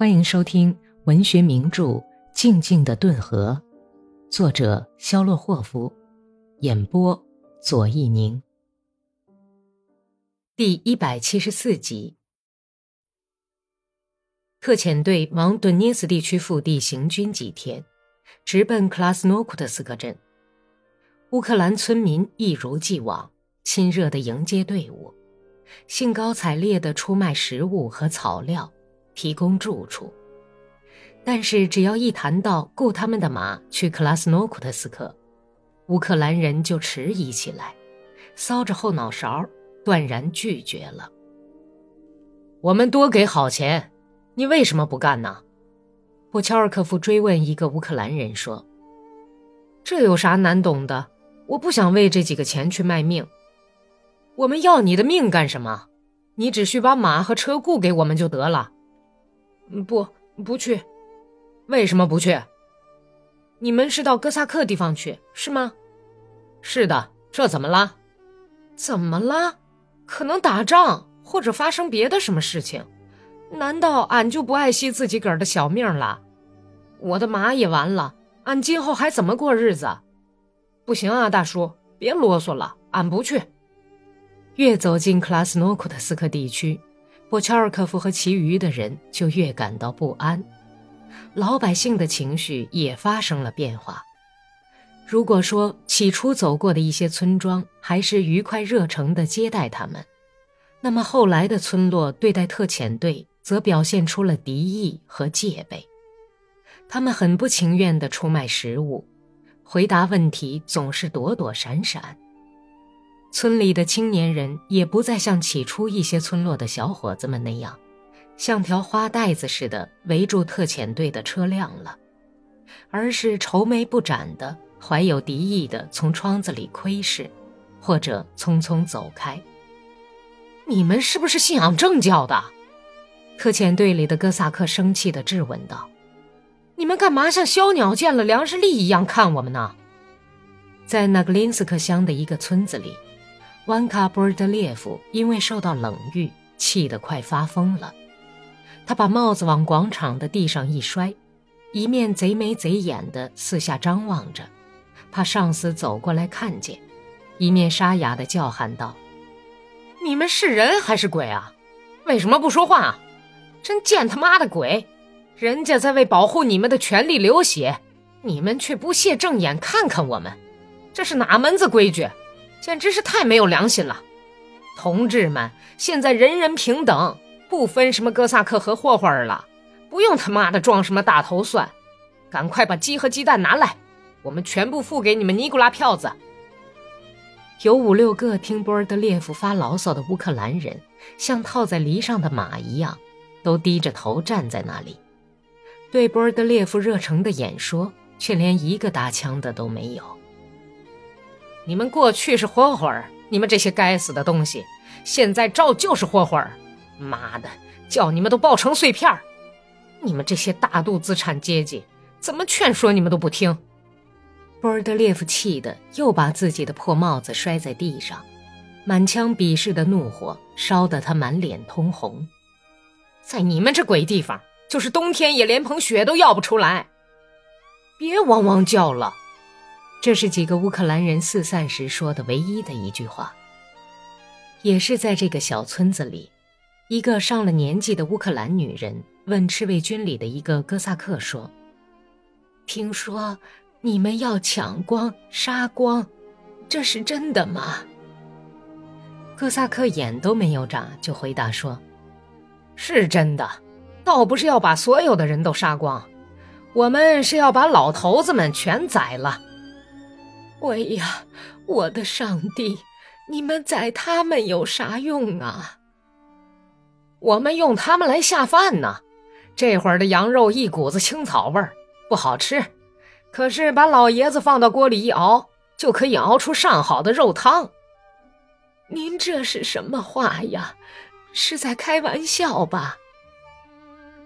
欢迎收听文学名著《静静的顿河》，作者肖洛霍夫，演播左一宁。第一百七十四集，特遣队往顿涅斯地区腹地行军几天，直奔克拉斯诺库特斯克镇。乌克兰村民一如既往亲热的迎接队伍，兴高采烈的出卖食物和草料。提供住处，但是只要一谈到雇他们的马去克拉斯诺库特斯克，乌克兰人就迟疑起来，搔着后脑勺，断然拒绝了。我们多给好钱，你为什么不干呢？布乔尔科夫追问一个乌克兰人说：“这有啥难懂的？我不想为这几个钱去卖命。我们要你的命干什么？你只需把马和车雇给我们就得了。”不，不去。为什么不去？你们是到哥萨克地方去，是吗？是的。这怎么了？怎么了？可能打仗，或者发生别的什么事情？难道俺就不爱惜自己个儿的小命了？我的马也完了，俺今后还怎么过日子？不行啊，大叔，别啰嗦了，俺不去。越走进克拉斯诺库特斯克地区。波乔尔科夫和其余的人就越感到不安，老百姓的情绪也发生了变化。如果说起初走过的一些村庄还是愉快热诚地接待他们，那么后来的村落对待特遣队则表现出了敌意和戒备。他们很不情愿地出卖食物，回答问题总是躲躲闪闪。村里的青年人也不再像起初一些村落的小伙子们那样，像条花带子似的围住特遣队的车辆了，而是愁眉不展的、怀有敌意的从窗子里窥视，或者匆匆走开。你们是不是信仰正教的？特遣队里的哥萨克生气地质问道：“你们干嘛像小鸟见了粮食粒一样看我们呢？”在那格林斯克乡的一个村子里。万卡波尔德列夫因为受到冷遇，气得快发疯了。他把帽子往广场的地上一摔，一面贼眉贼眼地四下张望着，怕上司走过来看见，一面沙哑地叫喊道：“你们是人还是鬼啊？为什么不说话？真见他妈的鬼！人家在为保护你们的权利流血，你们却不屑正眼看看我们，这是哪门子规矩？”简直是太没有良心了，同志们，现在人人平等，不分什么哥萨克和霍霍尔了，不用他妈的装什么大头蒜，赶快把鸡和鸡蛋拿来，我们全部付给你们尼古拉票子。有五六个听波尔德列夫发牢骚的乌克兰人，像套在犁上的马一样，都低着头站在那里，对波尔德列夫热诚的演说，却连一个搭腔的都没有。你们过去是霍霍尔，你们这些该死的东西，现在照旧是霍霍尔。妈的，叫你们都爆成碎片儿！你们这些大度资产阶级，怎么劝说你们都不听。波尔德列夫气得又把自己的破帽子摔在地上，满腔鄙视的怒火烧得他满脸通红。在你们这鬼地方，就是冬天也连盆雪都要不出来。别汪汪叫了。这是几个乌克兰人四散时说的唯一的一句话。也是在这个小村子里，一个上了年纪的乌克兰女人问赤卫军里的一个哥萨克说：“听说你们要抢光、杀光，这是真的吗？”哥萨克眼都没有眨就回答说：“是真的，倒不是要把所有的人都杀光，我们是要把老头子们全宰了。”喂呀，我的上帝！你们宰他们有啥用啊？我们用他们来下饭呢。这会儿的羊肉一股子青草味儿，不好吃。可是把老爷子放到锅里一熬，就可以熬出上好的肉汤。您这是什么话呀？是在开玩笑吧？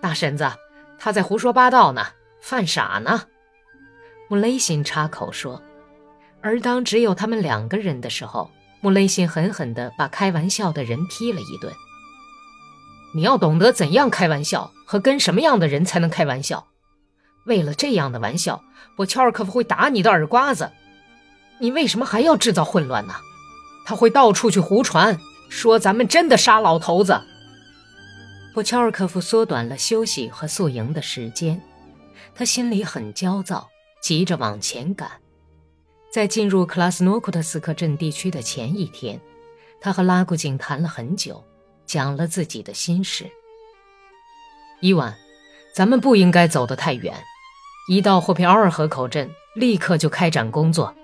大婶子，他在胡说八道呢，犯傻呢。穆雷辛插口说。而当只有他们两个人的时候，穆雷辛狠狠地把开玩笑的人批了一顿。你要懂得怎样开玩笑和跟什么样的人才能开玩笑。为了这样的玩笑，波乔尔科夫会打你的耳刮子。你为什么还要制造混乱呢？他会到处去胡传，说咱们真的杀老头子。波乔尔科夫缩短了休息和宿营的时间，他心里很焦躁，急着往前赶。在进入克拉斯诺库特斯克镇地区的前一天，他和拉古金谈了很久，讲了自己的心事。伊万，咱们不应该走得太远，一到霍皮奥尔河口镇，立刻就开展工作。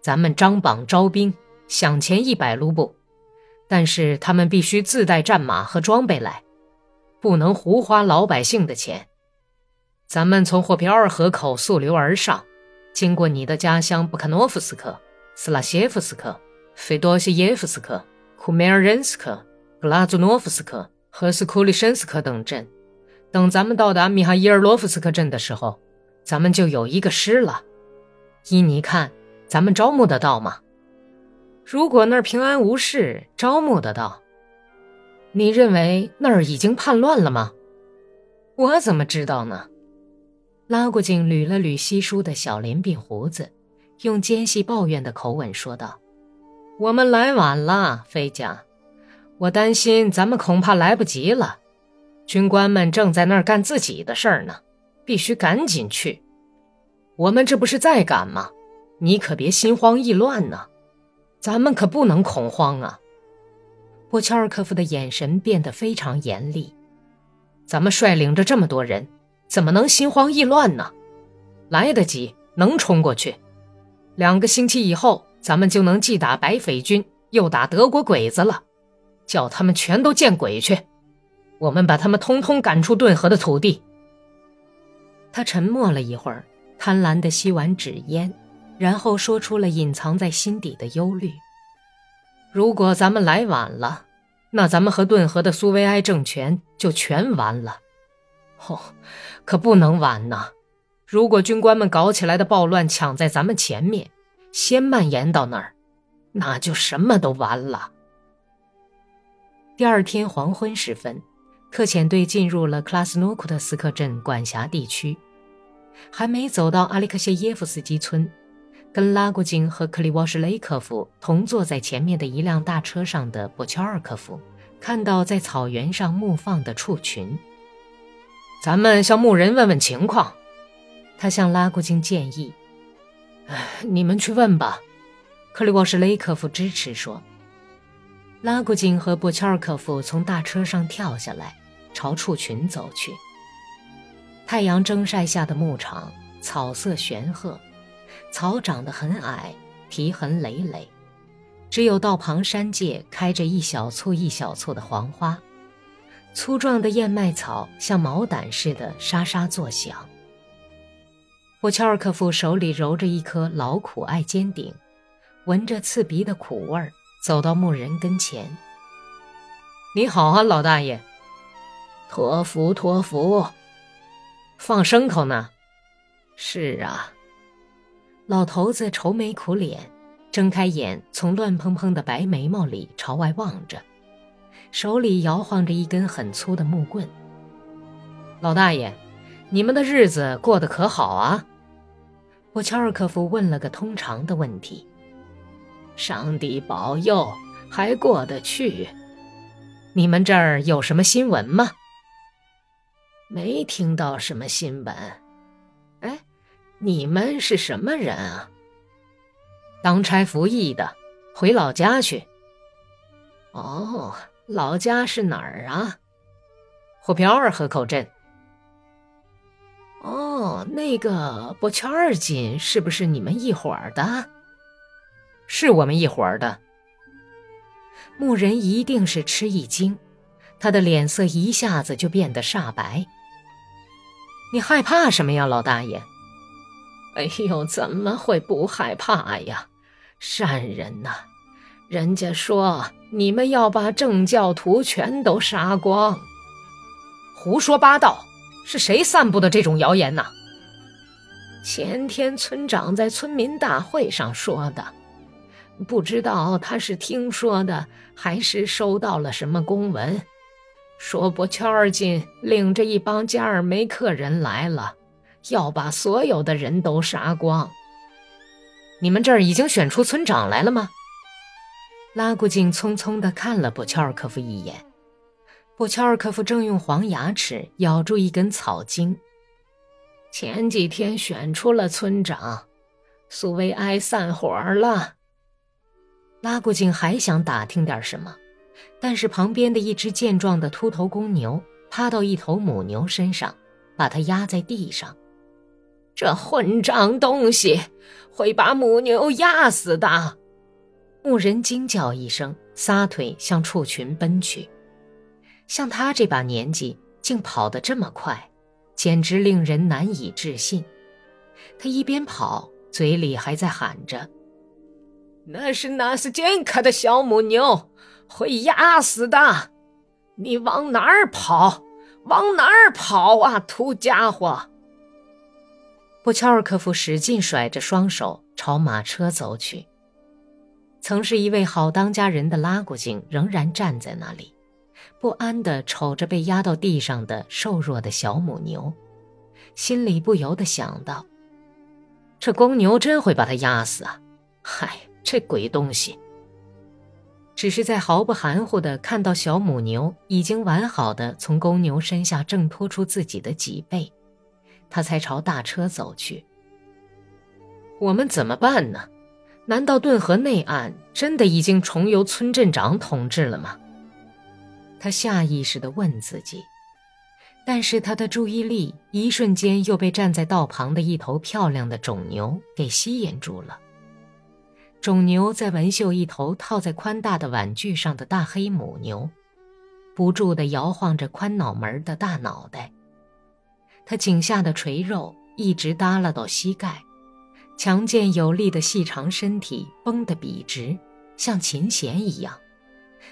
咱们张榜招兵，向前一百卢布，但是他们必须自带战马和装备来，不能胡花老百姓的钱。咱们从霍皮奥尔河口溯流而上，经过你的家乡布卡诺夫斯克、斯拉谢夫斯克、费多西耶夫斯克、库梅尔任斯克、格拉祖诺夫斯克和斯库利申斯克等镇。等咱们到达米哈伊尔罗夫斯克镇的时候，咱们就有一个师了。依你看。咱们招募得到吗？如果那儿平安无事，招募得到。你认为那儿已经叛乱了吗？我怎么知道呢？拉古镜捋了捋稀疏的小连鬓胡子，用尖细抱怨的口吻说道：“我们来晚了，飞将。我担心咱们恐怕来不及了。军官们正在那儿干自己的事儿呢，必须赶紧去。我们这不是在赶吗？”你可别心慌意乱呢，咱们可不能恐慌啊！波切尔科夫的眼神变得非常严厉。咱们率领着这么多人，怎么能心慌意乱呢？来得及，能冲过去。两个星期以后，咱们就能既打白匪军，又打德国鬼子了。叫他们全都见鬼去！我们把他们通通赶出顿河的土地。他沉默了一会儿，贪婪地吸完纸烟。然后说出了隐藏在心底的忧虑。如果咱们来晚了，那咱们和顿河的苏维埃政权就全完了。哦，可不能晚呐！如果军官们搞起来的暴乱抢在咱们前面，先蔓延到那儿，那就什么都完了。第二天黄昏时分，特遣队进入了克拉斯诺库特斯克镇管辖地区，还没走到阿里克谢耶夫斯基村。跟拉古金和克里沃什雷科夫同坐在前面的一辆大车上的波乔尔科夫，看到在草原上牧放的畜群。咱们向牧人问问情况，他向拉古金建议：“哎，你们去问吧。”克里沃什雷科夫支持说。拉古金和波乔尔科夫从大车上跳下来，朝畜群走去。太阳正晒下的牧场，草色玄褐。草长得很矮，蹄痕累累，只有道旁山界开着一小簇一小簇的黄花，粗壮的燕麦草像毛掸似的沙沙作响。我乔尔科夫手里揉着一颗老苦艾尖顶，闻着刺鼻的苦味儿，走到牧人跟前：“你好啊，老大爷。”“托福，托福。”“放牲口呢？”“是啊。”老头子愁眉苦脸，睁开眼，从乱蓬蓬的白眉毛里朝外望着，手里摇晃着一根很粗的木棍。老大爷，你们的日子过得可好啊？我乔尔科夫问了个通常的问题。上帝保佑，还过得去。你们这儿有什么新闻吗？没听到什么新闻。哎。你们是什么人啊？当差服役的，回老家去。哦，老家是哪儿啊？霍皮奥尔河口镇。哦，那个波乔尔金是不是你们一伙儿的？是我们一伙儿的。牧人一定是吃一惊，他的脸色一下子就变得煞白。你害怕什么呀，老大爷？哎呦，怎么会不害怕呀？善人呐，人家说你们要把正教徒全都杀光，胡说八道！是谁散布的这种谣言呢？前天村长在村民大会上说的，不知道他是听说的还是收到了什么公文，说波乔尔金领着一帮加尔梅克人来了，要把所有的人都杀光。你们这儿已经选出村长来了吗？拉古金匆匆地看了布乔尔科夫一眼。布乔尔科夫正用黄牙齿咬住一根草茎。前几天选出了村长，苏维埃散伙了。拉古金还想打听点什么。但是旁边的一只健壮的秃头公牛趴到一头母牛身上，把它压在地上。这混账东西会把母牛压死的！牧人惊叫一声，撒腿向畜群奔去。像他这把年纪竟跑得这么快，简直令人难以置信。他一边跑，嘴里还在喊着：“那是纳斯坚卡的小母牛。”会压死的！你往哪儿跑？往哪儿跑啊，土家伙！布乔尔科夫使劲甩着双手朝马车走去。曾是一位好当家人的拉古井仍然站在那里，不安地瞅着被压到地上的瘦弱的小母牛，心里不由得想到：这公牛真会把它压死啊！嗨，这鬼东西！只是在毫不含糊地看到小母牛已经完好的从公牛身下挣脱出自己的脊背，他才朝大车走去。我们怎么办呢？难道顿河内岸真的已经重由村镇长统治了吗？他下意识地问自己，但是他的注意力一瞬间又被站在道旁的一头漂亮的种牛给吸引住了。种牛在纹绣一头套在宽大的碗具上的大黑母牛，不住地摇晃着宽脑门的大脑袋。它颈下的垂肉一直耷拉到膝盖，强健有力的细长身体绷得笔直，像琴弦一样。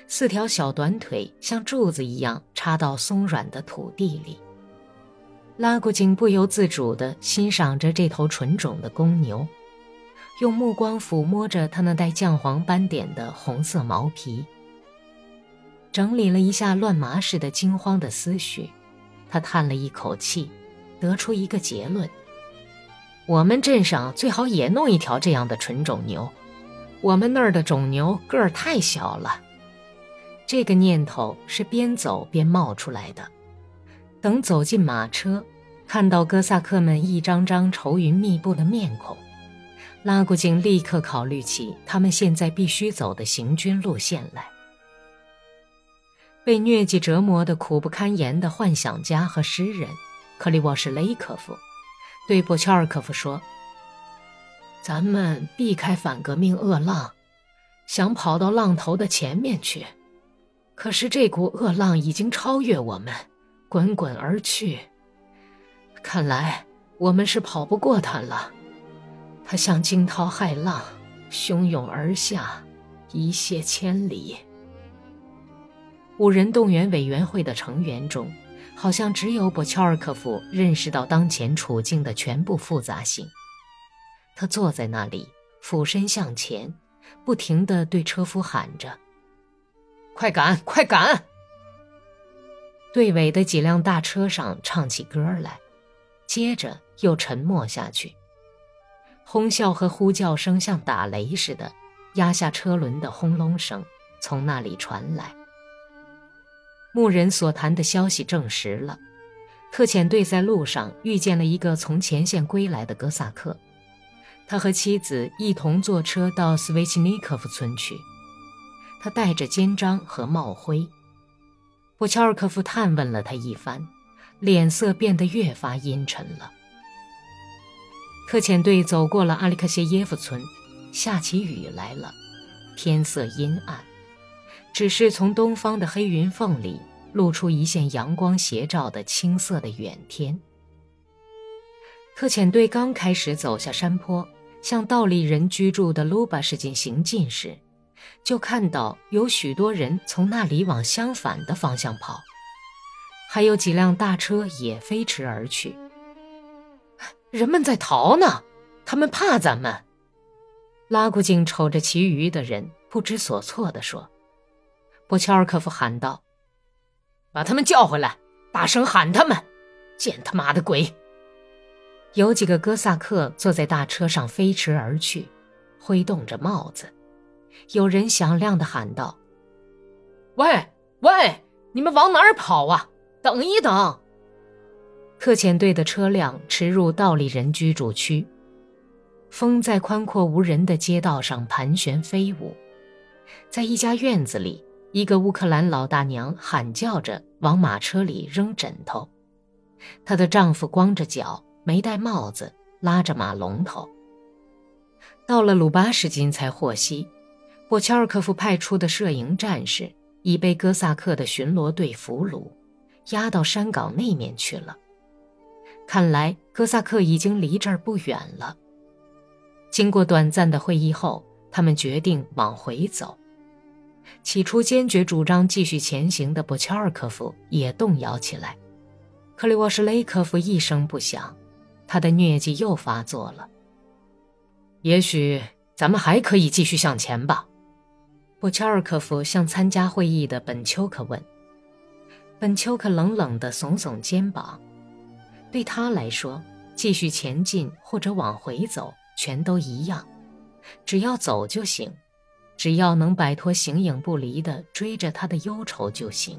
四条小短腿像柱子一样插到松软的土地里。拉古井不由自主地欣赏着这头纯种的公牛。用目光抚摸着它那带酱黄斑点的红色毛皮，整理了一下乱麻似的惊慌的思绪，他叹了一口气，得出一个结论：我们镇上最好也弄一条这样的纯种牛。我们那儿的种牛个儿太小了。这个念头是边走边冒出来的。等走进马车，看到哥萨克们一张张愁云密布的面孔。拉古井立刻考虑起他们现在必须走的行军路线来。被疟疾折磨的苦不堪言的幻想家和诗人克里沃什雷科夫，对波乔尔科夫说：“咱们避开反革命恶浪，想跑到浪头的前面去，可是这股恶浪已经超越我们，滚滚而去。看来我们是跑不过它了。”他像惊涛骇浪，汹涌而下，一泻千里。五人动员委员会的成员中，好像只有博乔尔科夫认识到当前处境的全部复杂性。他坐在那里，俯身向前，不停地对车夫喊着：“快赶，快赶！”队尾的几辆大车上唱起歌来，接着又沉默下去。哄笑和呼叫声像打雷似的，压下车轮的轰隆声从那里传来。牧人所谈的消息证实了，特遣队在路上遇见了一个从前线归来的哥萨克，他和妻子一同坐车到斯维奇尼科夫村去。他带着肩章和帽徽。布乔尔科夫探问了他一番，脸色变得越发阴沉了。特遣队走过了阿里克谢耶夫村，下起雨来了，天色阴暗，只是从东方的黑云缝里露出一线阳光斜照的青色的远天。特遣队刚开始走下山坡，向道里人居住的卢巴市进行进时，就看到有许多人从那里往相反的方向跑，还有几辆大车也飞驰而去。人们在逃呢，他们怕咱们。拉古井瞅着其余的人，不知所措地说：“波乔尔科夫喊道：‘把他们叫回来，大声喊他们！见他妈的鬼！有几个哥萨克坐在大车上飞驰而去，挥动着帽子。有人响亮的喊道：“喂喂，你们往哪儿跑啊？等一等！”特遣队的车辆驰入道里人居住区，风在宽阔无人的街道上盘旋飞舞。在一家院子里，一个乌克兰老大娘喊叫着往马车里扔枕头，她的丈夫光着脚，没戴帽子，拉着马龙头。到了鲁巴什金才获悉，波乔尔科夫派出的摄营战士已被哥萨克的巡逻队俘虏，押到山岗那面去了。看来哥萨克已经离这儿不远了。经过短暂的会议后，他们决定往回走。起初坚决主张继续前行的波乔尔科夫也动摇起来。克里沃什雷科夫一声不响，他的疟疾又发作了。也许咱们还可以继续向前吧？波乔尔科夫向参加会议的本丘克问。本丘克冷冷地耸耸肩膀。对他来说，继续前进或者往回走，全都一样，只要走就行，只要能摆脱形影不离的追着他的忧愁就行。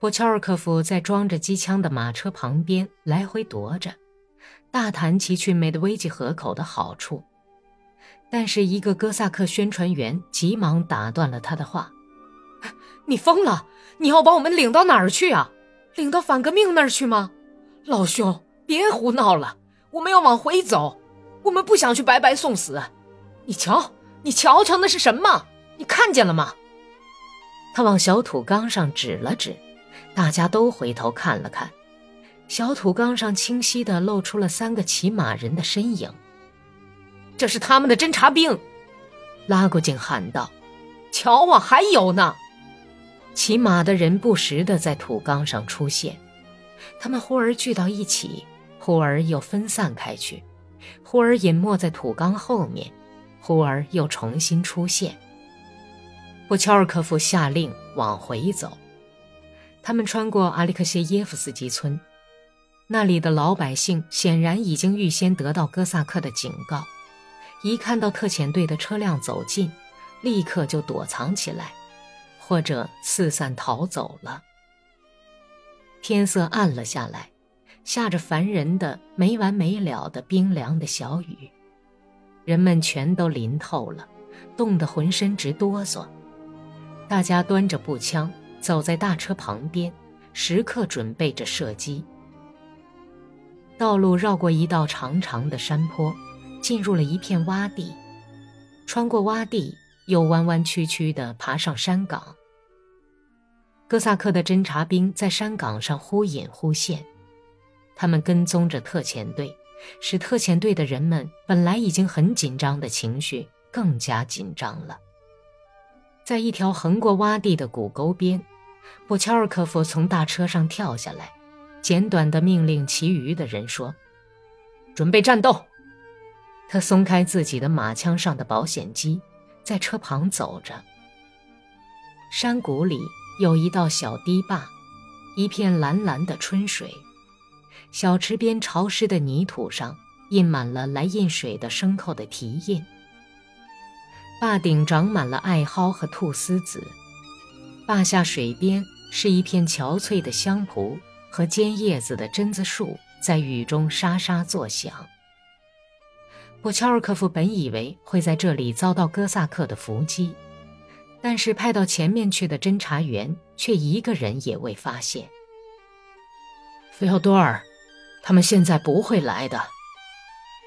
波乔尔科夫在装着机枪的马车旁边来回踱着，大谈其去梅德维奇河口的好处，但是一个哥萨克宣传员急忙打断了他的话：“你疯了！你要把我们领到哪儿去啊？”领到反革命那儿去吗，老兄？别胡闹了，我们要往回走，我们不想去白白送死。你瞧，你瞧瞧，那是什么？你看见了吗？他往小土缸上指了指，大家都回头看了看，小土缸上清晰地露出了三个骑马人的身影。这是他们的侦察兵，拉古井喊道：“瞧啊，还有呢！”骑马的人不时地在土缸上出现，他们忽而聚到一起，忽而又分散开去，忽而隐没在土缸后面，忽而又重新出现。布乔尔科夫下令往回走，他们穿过阿里克谢耶夫斯基村，那里的老百姓显然已经预先得到哥萨克的警告，一看到特遣队的车辆走近，立刻就躲藏起来。或者四散逃走了。天色暗了下来，下着烦人的、没完没了的冰凉的小雨，人们全都淋透了，冻得浑身直哆嗦。大家端着步枪走在大车旁边，时刻准备着射击。道路绕过一道长长的山坡，进入了一片洼地，穿过洼地。又弯弯曲曲地爬上山岗。哥萨克的侦察兵在山岗上忽隐忽现，他们跟踪着特遣队，使特遣队的人们本来已经很紧张的情绪更加紧张了。在一条横过洼地的谷沟边，布乔尔科夫从大车上跳下来，简短地命令其余的人说：“准备战斗。”他松开自己的马枪上的保险机。在车旁走着。山谷里有一道小堤坝，一片蓝蓝的春水。小池边潮湿的泥土上印满了来印水的牲口的蹄印。坝顶长满了艾蒿和菟丝子。坝下水边是一片憔悴的香蒲和尖叶子的榛子树，在雨中沙沙作响。布乔尔科夫本以为会在这里遭到哥萨克的伏击，但是派到前面去的侦查员却一个人也未发现。菲奥多尔，他们现在不会来的。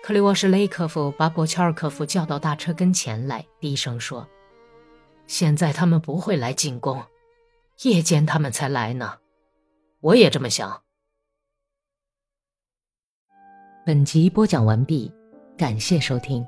克里沃什雷科夫把博乔尔科夫叫到大车跟前来，低声说：“现在他们不会来进攻，夜间他们才来呢。我也这么想。”本集播讲完毕。感谢收听。